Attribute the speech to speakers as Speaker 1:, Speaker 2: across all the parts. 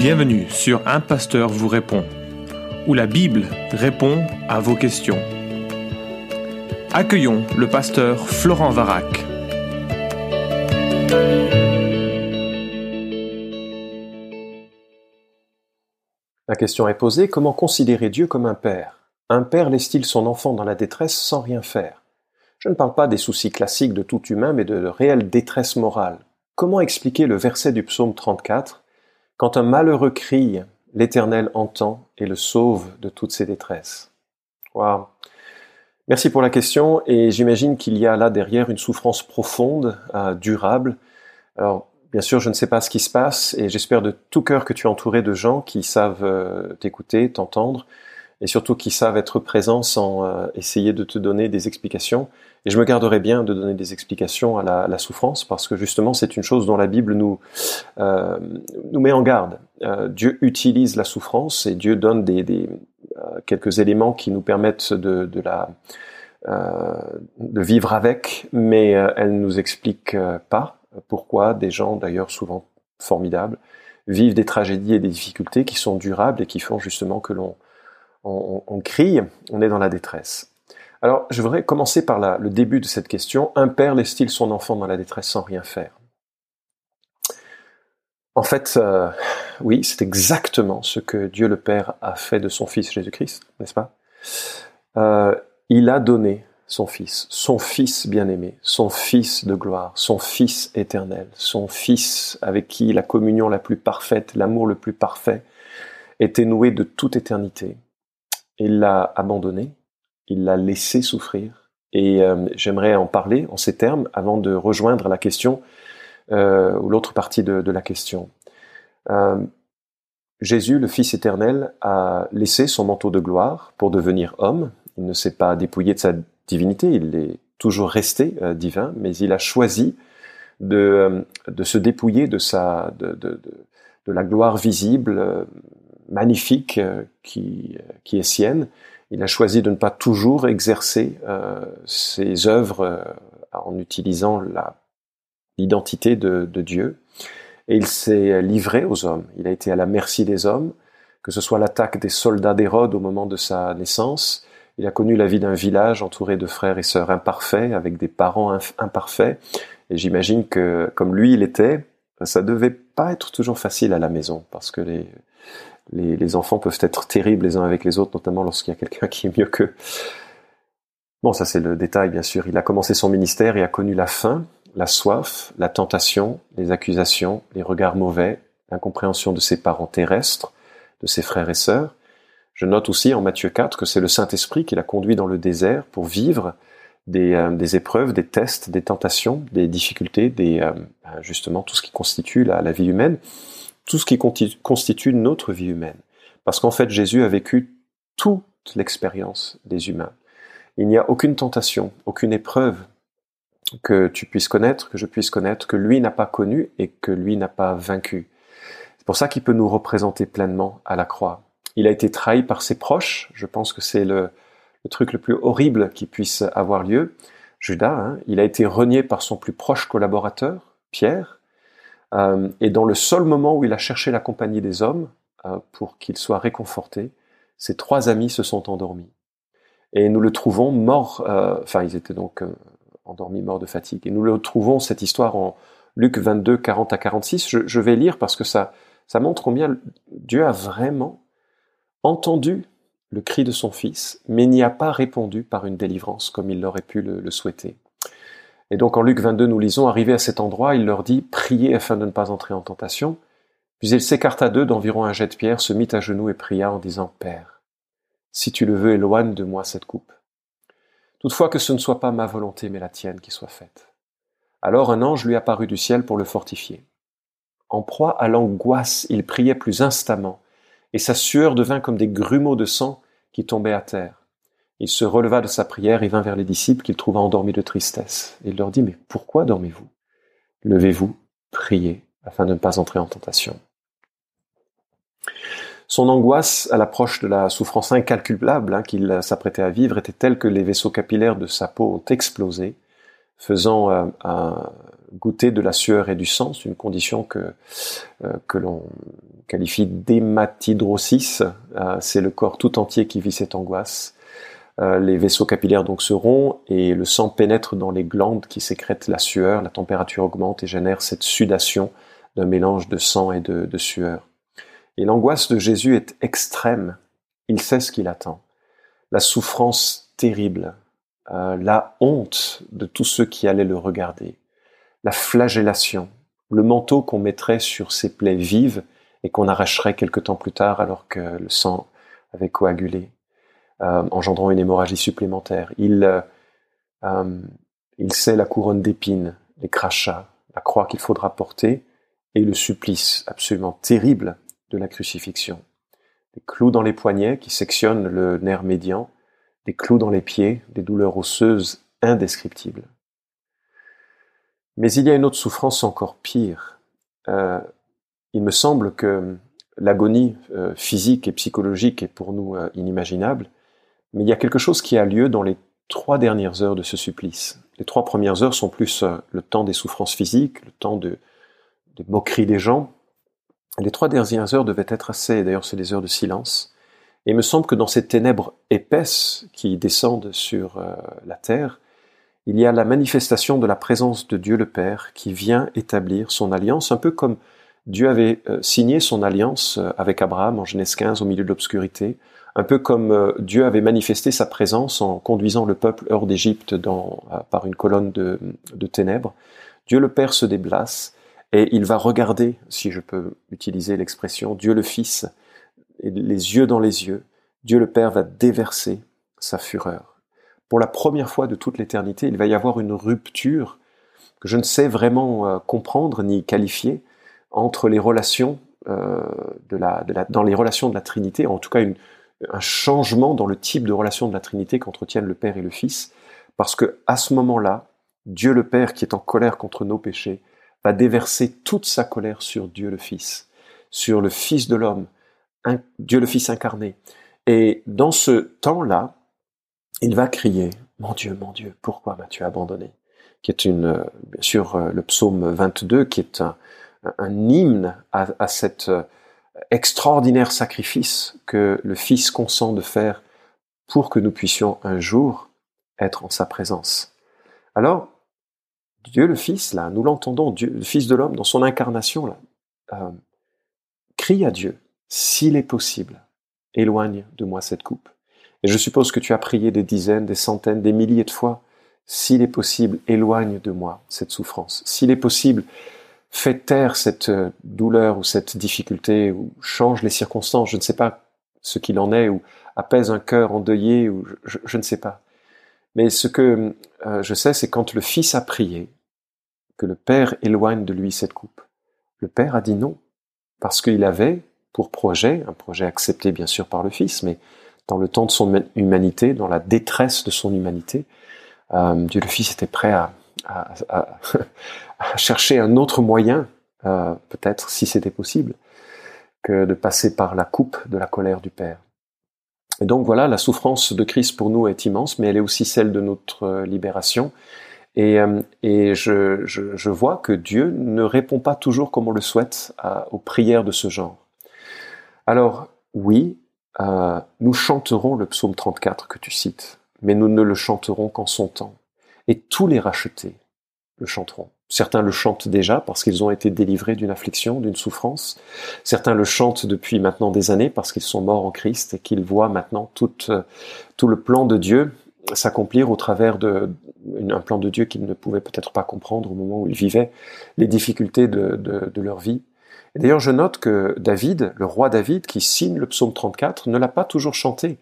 Speaker 1: Bienvenue sur Un Pasteur vous répond, où la Bible répond à vos questions. Accueillons le pasteur Florent Varac.
Speaker 2: La question est posée, comment considérer Dieu comme un père? Un père laisse-t-il son enfant dans la détresse sans rien faire? Je ne parle pas des soucis classiques de tout humain, mais de réelle détresse morale. Comment expliquer le verset du psaume 34 Quand un malheureux crie, l'Éternel entend et le sauve de toutes ses détresses. Merci pour la question et j'imagine qu'il y a là derrière une souffrance profonde, euh, durable. Alors bien sûr, je ne sais pas ce qui se passe et j'espère de tout cœur que tu es entouré de gens qui savent euh, t'écouter, t'entendre et surtout qui savent être présents sans euh, essayer de te donner des explications. Et je me garderai bien de donner des explications à la, souffrance parce que justement c'est une chose dont la Bible nous euh, nous met en garde. Euh, Dieu utilise la souffrance et Dieu donne des, euh, quelques éléments qui nous permettent de, de la de vivre avec, mais elle nous explique pas pourquoi des gens d'ailleurs souvent formidables vivent des tragédies et des difficultés qui sont durables et qui font justement que l'on on, on, crie, on est dans la détresse. Alors, je voudrais commencer par le début de cette question. Un père laisse-t-il son enfant dans la détresse sans rien faire? En fait, euh, oui, c'est exactement ce que Dieu le Père a fait de son Fils Jésus-Christ, n'est-ce pas? Euh, Il a donné son Fils, son Fils bien-aimé, son Fils de gloire, son Fils éternel, son Fils avec qui la communion la plus parfaite, l'amour le plus parfait était noué de toute éternité. Il l'a abandonné, il l'a laissé souffrir. Et euh, j'aimerais en parler en ces termes avant de rejoindre la question euh, ou l'autre partie de, la question. Euh, Jésus, le Fils éternel, a laissé son manteau de gloire pour devenir homme. Il ne s'est pas dépouillé de sa divinité, il est toujours resté divin, mais il a choisi de, se dépouiller de, la gloire visible, magnifique qui est sienne. Il a choisi de ne pas toujours exercer euh, ses œuvres en utilisant l'identité de, de Dieu. Et il s'est livré aux hommes. Il a été à la merci des hommes, que ce soit l'attaque des soldats d'Hérode au moment de sa naissance. Il a connu la vie d'un village entouré de frères et sœurs imparfaits, avec des parents imparfaits. Et j'imagine que, comme lui il était, ça devait pas être toujours facile à la maison, parce que les, les, enfants peuvent être terribles les uns avec les autres, notamment lorsqu'il y a quelqu'un qui est mieux qu'eux. Bon, ça c'est le détail, bien sûr. Il a commencé son ministère et a connu la faim, la soif, la tentation, les accusations, les regards mauvais, l'incompréhension de ses parents terrestres, de ses frères et sœurs. Je note aussi en Matthieu 4 que c'est le Saint-Esprit qui l'a conduit dans le désert pour vivre des, euh, épreuves, des tests, des tentations, des difficultés, des, euh, ben, justement tout ce qui constitue la vie humaine tout ce qui constitue notre vie humaine. Parce qu'en fait, Jésus a vécu toute l'expérience des humains. Il n'y a aucune tentation, aucune épreuve que tu puisses connaître, que je puisse connaître, que lui n'a pas connu et que lui n'a pas vaincu. C'est pour ça qu'il peut nous représenter pleinement à la croix. Il a été trahi par ses proches. Je pense que c'est le, truc le plus horrible qui puisse avoir lieu. Judas, hein, il a été renié par son plus proche collaborateur, Pierre. Euh, et dans le seul moment où il a cherché la compagnie des hommes euh, pour qu'il soit réconforté, ses trois amis se sont endormis. Et nous le trouvons mort, euh, enfin ils étaient donc endormis, morts de fatigue. Et nous le trouvons, cette histoire, en Luc 22, 40 à 46. Je, vais lire parce que ça, ça montre combien Dieu a vraiment entendu le cri de son fils, mais n'y a pas répondu par une délivrance comme il l'aurait pu le souhaiter. Et donc en Luc 22, nous lisons, arrivé à cet endroit, il leur dit, priez afin de ne pas entrer en tentation. Puis il s'écarta d'eux d'environ un jet de pierre, se mit à genoux et pria en disant, Père, si tu le veux, éloigne de moi cette coupe. Toutefois que ce ne soit pas ma volonté, mais la tienne qui soit faite. Alors un ange lui apparut du ciel pour le fortifier. En proie à l'angoisse, il priait plus instamment, et sa sueur devint comme des grumeaux de sang qui tombaient à terre. Il se releva de sa prière et vint vers les disciples qu'il trouva endormis de tristesse. Il leur dit, mais pourquoi dormez-vous? Levez-vous, priez, afin de ne pas entrer en tentation. Son angoisse à l'approche de la souffrance incalculable hein, qu'il s'apprêtait à vivre était telle que les vaisseaux capillaires de sa peau ont explosé, faisant euh, goûter de la sueur et du sang, une condition que, que l'on qualifie d'hématidrosis, c'est le corps tout entier qui vit cette angoisse. Les vaisseaux capillaires donc se rompent et le sang pénètre dans les glandes qui sécrètent la sueur, la température augmente et génère cette sudation d'un mélange de sang et de, de sueur. Et l'angoisse de Jésus est extrême. Il sait ce qu'il attend. La souffrance terrible, euh, la honte de tous ceux qui allaient le regarder, la flagellation, le manteau qu'on mettrait sur ses plaies vives et qu'on arracherait quelque temps plus tard alors que le sang avait coagulé, euh, engendrant une hémorragie supplémentaire. Il, euh, il sait la couronne d'épines, les crachats, la croix qu'il faudra porter et le supplice absolument terrible de la crucifixion. Des clous dans les poignets qui sectionnent le nerf médian, des clous dans les pieds, des douleurs osseuses indescriptibles. Mais il y a une autre souffrance encore pire. Euh, il me semble que l'agonie euh, physique et psychologique est pour nous euh, inimaginable, mais il y a quelque chose qui a lieu dans les trois dernières heures de ce supplice. Les trois premières heures sont plus le temps des souffrances physiques, le temps de, des moqueries des gens, les trois dernières heures devaient être assez, d'ailleurs c'est des heures de silence, et il me semble que dans ces ténèbres épaisses qui descendent sur euh, la terre, il y a la manifestation de la présence de Dieu le Père qui vient établir son alliance, un peu comme Dieu avait euh, signé son alliance euh, avec Abraham en Genèse 15 au milieu de l'obscurité, un peu comme Dieu avait manifesté sa présence en conduisant le peuple hors d'Égypte par une colonne de, ténèbres. Dieu le Père se déplace et il va regarder, si je peux utiliser l'expression, Dieu le Fils, les yeux dans les yeux, Dieu le Père va déverser sa fureur. Pour la première fois de toute l'éternité, il va y avoir une rupture que je ne sais vraiment euh, comprendre ni qualifier entre les relations euh, dans les relations de la Trinité, en tout cas une, un changement dans le type de relation de la Trinité qu'entretiennent le Père et le Fils, parce que à ce moment-là, Dieu le Père qui est en colère contre nos péchés va déverser toute sa colère sur Dieu le Fils, sur le Fils de l'homme, Dieu le Fils incarné. Et dans ce temps-là, il va crier, Mon Dieu, mon Dieu, pourquoi m'as-tu abandonné? Qui est une, bien sûr, euh, le psaume 22, qui est un, hymne à, à cet euh, extraordinaire sacrifice que le Fils consent de faire pour que nous puissions un jour être en sa présence. Alors, Dieu le Fils, là, nous l'entendons, Dieu, le Fils de l'homme, dans son incarnation, là, euh, crie à Dieu, s'il est possible, éloigne de moi cette coupe. Et je suppose que tu as prié des dizaines, des centaines, des milliers de fois, s'il est possible, éloigne de moi cette souffrance. S'il est possible, fais taire cette euh, douleur ou cette difficulté, ou change les circonstances, je ne sais pas ce qu'il en est, ou apaise un cœur endeuillé, ou je ne sais pas. Mais ce que euh, je sais, c'est quand le Fils a prié, que le Père éloigne de lui cette coupe. Le Père a dit non, parce qu'il avait pour projet, un projet accepté bien sûr par le Fils, mais dans le temps de son humanité, dans la détresse de son humanité, euh, Dieu le Fils était prêt à, chercher un autre moyen, euh, peut-être si c'était possible, que de passer par la coupe de la colère du Père. Et donc voilà, la souffrance de Christ pour nous est immense, mais elle est aussi celle de notre libération. Et, euh, je, vois que Dieu ne répond pas toujours comme on le souhaite aux prières de ce genre. Alors oui, euh, nous chanterons le psaume 34 que tu cites, mais nous ne le chanterons qu'en son temps. Et tous les rachetés le chanteront. Certains le chantent déjà parce qu'ils ont été délivrés d'une affliction, d'une souffrance. Certains le chantent depuis maintenant des années parce qu'ils sont morts en Christ et qu'ils voient maintenant tout, euh, le plan de Dieu s'accomplir au travers de un plan de Dieu qu'ils ne pouvaient peut-être pas comprendre au moment où ils vivaient les difficultés de, de, leur vie. D'ailleurs, je note que David, le roi David, qui signe le psaume 34, ne l'a pas toujours chanté.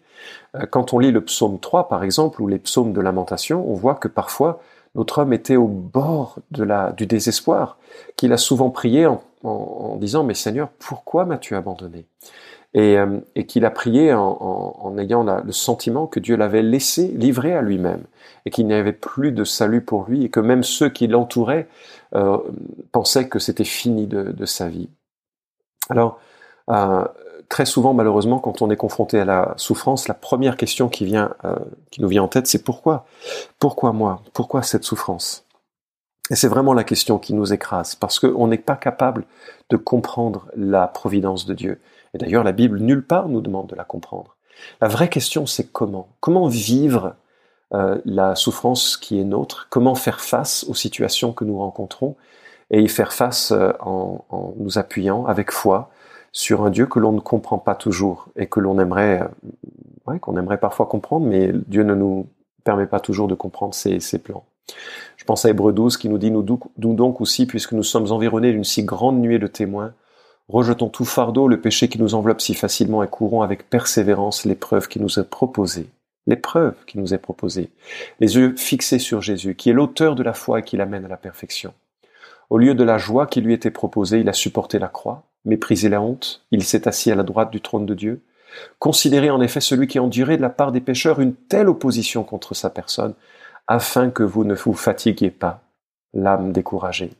Speaker 2: Euh, quand on lit le psaume 3, par exemple, ou les psaumes de lamentation, on voit que parfois notre homme était au bord du désespoir, qu'il a souvent prié en, disant Mais Seigneur, pourquoi m'as-tu abandonné? Et, euh, qu'il a prié en, ayant le sentiment que Dieu l'avait laissé livré à lui-même, et qu'il n'y avait plus de salut pour lui, et que même ceux qui l'entouraient euh, pensaient que c'était fini de, de, sa vie. Alors, euh, très souvent, malheureusement, quand on est confronté à la souffrance, la première question qui vient, euh, qui nous vient en tête, c'est pourquoi? Pourquoi moi? Pourquoi cette souffrance? Et c'est vraiment la question qui nous écrase, parce qu'on n'est pas capable de comprendre la providence de Dieu. Et d'ailleurs, la Bible, nulle part, nous demande de la comprendre. La vraie question, c'est comment? Comment vivre euh, la souffrance qui est nôtre? Comment faire face aux situations que nous rencontrons? Et y faire face euh, en, en, nous appuyant avec foi sur un Dieu que l'on ne comprend pas toujours et que l'on aimerait, euh, ouais, qu'on aimerait parfois comprendre, mais Dieu ne nous permet pas toujours de comprendre ses, plans. Je pense à Hébreu 12 qui nous dit, nous, nous donc aussi, puisque nous sommes environnés d'une si grande nuée de témoins, rejetons tout fardeau, le péché qui nous enveloppe si facilement et courons avec persévérance l'épreuve qui nous est proposée. L'épreuve qui nous est proposée. Les yeux fixés sur Jésus, qui est l'auteur de la foi et qui l'amène à la perfection. Au lieu de la joie qui lui était proposée, il a supporté la croix, méprisé la honte, il s'est assis à la droite du trône de Dieu. Considérez en effet celui qui a enduré de la part des pécheurs une telle opposition contre sa personne, afin que vous ne vous fatiguiez pas, l'âme découragée.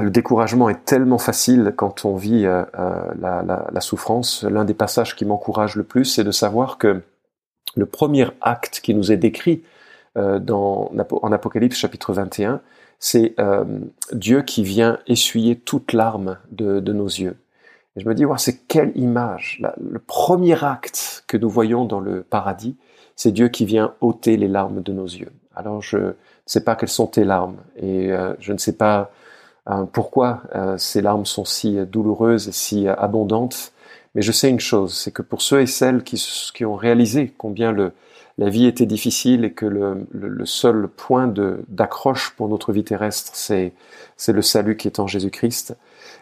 Speaker 2: Le découragement est tellement facile quand on vit euh, euh, la, souffrance. L'un des passages qui m'encourage le plus, c'est de savoir que le premier acte qui nous est décrit euh, en Apocalypse chapitre 21, c'est euh, Dieu qui vient essuyer toute larme de, nos yeux. Et je me dis, wow, c'est quelle image Le premier acte que nous voyons dans le paradis, c'est Dieu qui vient ôter les larmes de nos yeux. Alors je ne sais pas quelles sont tes larmes et euh, je ne sais pas euh, pourquoi euh, ces larmes sont si douloureuses et si abondantes, mais je sais une chose, c'est que pour ceux et celles qui ont réalisé combien le, la vie était difficile et que le, le, le seul point d'accroche pour notre vie terrestre, c'est le salut qui est en Jésus-Christ,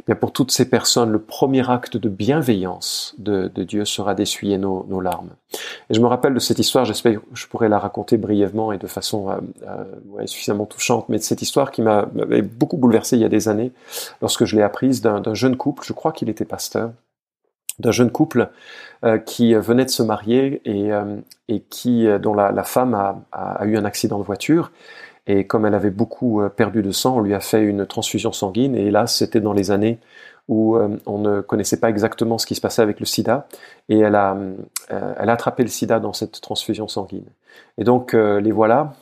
Speaker 2: bien pour toutes ces personnes, le premier acte de bienveillance de, de Dieu sera d'essuyer nos, nos, larmes. Et je me rappelle de cette histoire, j'espère que je pourrais la raconter brièvement et de façon euh, euh, ouais, suffisamment touchante, mais de cette histoire qui m'avait beaucoup bouleversé il y a des années, lorsque je l'ai apprise d'un jeune couple, je crois qu'il était pasteur, d'un jeune couple euh, qui venait de se marier et, euh, et qui euh, dont la, la femme a, a, a, eu un accident de voiture. Et comme elle avait beaucoup euh, perdu de sang, on lui a fait une transfusion sanguine. Et là c'était dans les années où euh, on ne connaissait pas exactement ce qui se passait avec le sida. Et elle a, elle a attrapé le sida dans cette transfusion sanguine. Et donc les voilà,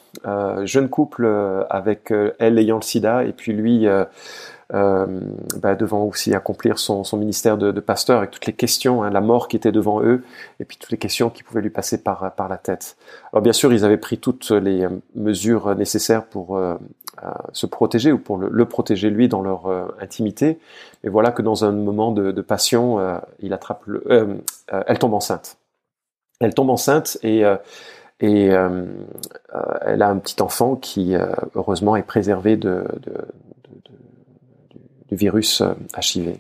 Speaker 2: jeune couple avec elle ayant le sida. Et puis lui euh, bah, devant aussi accomplir son, son ministère de, de, pasteur avec toutes les questions, hein, la mort qui était devant eux, et puis toutes les questions qui pouvaient lui passer par, par la tête. Alors bien sûr, ils avaient pris toutes les euh, mesures nécessaires pour euh, euh, se protéger ou pour le, protéger lui dans leur euh, intimité, mais voilà que dans un moment de, de passion, euh, il attrape le, elle tombe enceinte. Elle tombe enceinte et et elle a un petit enfant qui heureusement est préservé de, de, virus HIV.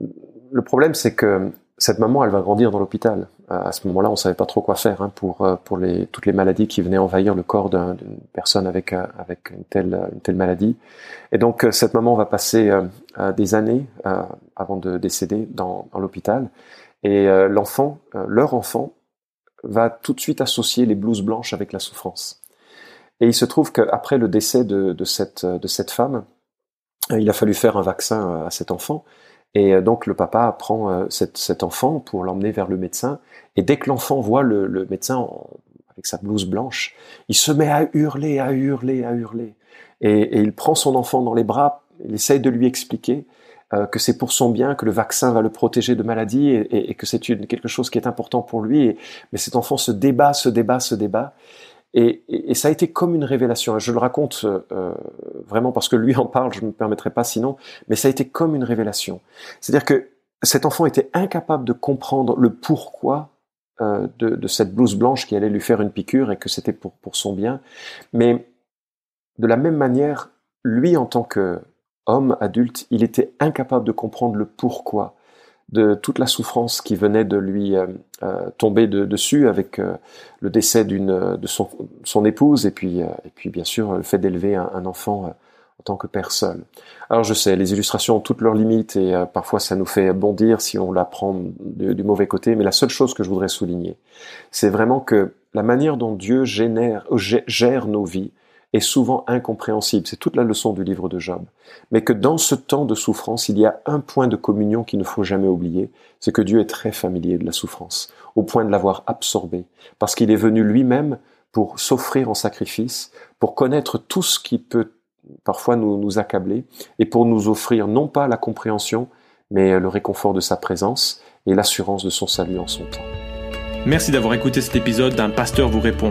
Speaker 2: Euh, le problème, c'est que cette maman, elle va grandir dans l'hôpital. Euh, à ce moment-là, on savait pas trop quoi faire hein, pour euh, pour les toutes les maladies qui venaient envahir le corps d'une personne avec avec une telle une telle maladie. Et donc cette maman va passer des années avant de décéder dans, l'hôpital. Et l'enfant, leur enfant, va tout de suite associer les blouses blanches avec la souffrance. Et il se trouve qu'après le décès de, cette de cette femme, il a fallu faire un vaccin euh, à cet enfant. Et euh, donc le papa prend cet, cet enfant pour l'emmener vers le médecin. Et dès que l'enfant voit le, médecin avec sa blouse blanche, il se met à hurler, à hurler, à hurler. Et, il prend son enfant dans les bras, il essaye de lui expliquer euh, que c'est pour son bien, que le vaccin va le protéger de maladies et, que c'est quelque chose qui est important pour lui. Mais cet enfant se débat, se débat, se débat. Et, ça a été comme une révélation. Je le raconte euh, vraiment parce que lui en parle, je ne me permettrai pas sinon, mais ça a été comme une révélation. C'est-à-dire que cet enfant était incapable de comprendre le pourquoi euh, de, de, cette blouse blanche qui allait lui faire une piqûre et que c'était pour, pour son bien. Mais de la même manière, lui en tant qu'homme adulte, il était incapable de comprendre le pourquoi de toute la souffrance qui venait de lui euh, euh, tomber de, dessus avec euh, le décès d'une de son, épouse et puis et puis bien sûr le fait d'élever un, enfant en tant que père seul. Alors je sais, les illustrations ont toutes leurs limites et parfois ça nous fait bondir si on la prend du, du mauvais côté, mais la seule chose que je voudrais souligner, c'est vraiment que la manière dont Dieu génère, gère nos vies est souvent incompréhensible. C'est toute la leçon du livre de Job. Mais que dans ce temps de souffrance, il y a un point de communion qu'il ne faut jamais oublier, c'est que Dieu est très familier de la souffrance, au point de l'avoir absorbée, parce qu'il est venu lui-même pour s'offrir en sacrifice, pour connaître tout ce qui peut parfois nous, nous accabler, et pour nous offrir non pas la compréhension, mais le réconfort de sa présence et l'assurance de son salut en son temps.
Speaker 1: Merci d'avoir écouté cet épisode d'un pasteur vous répond.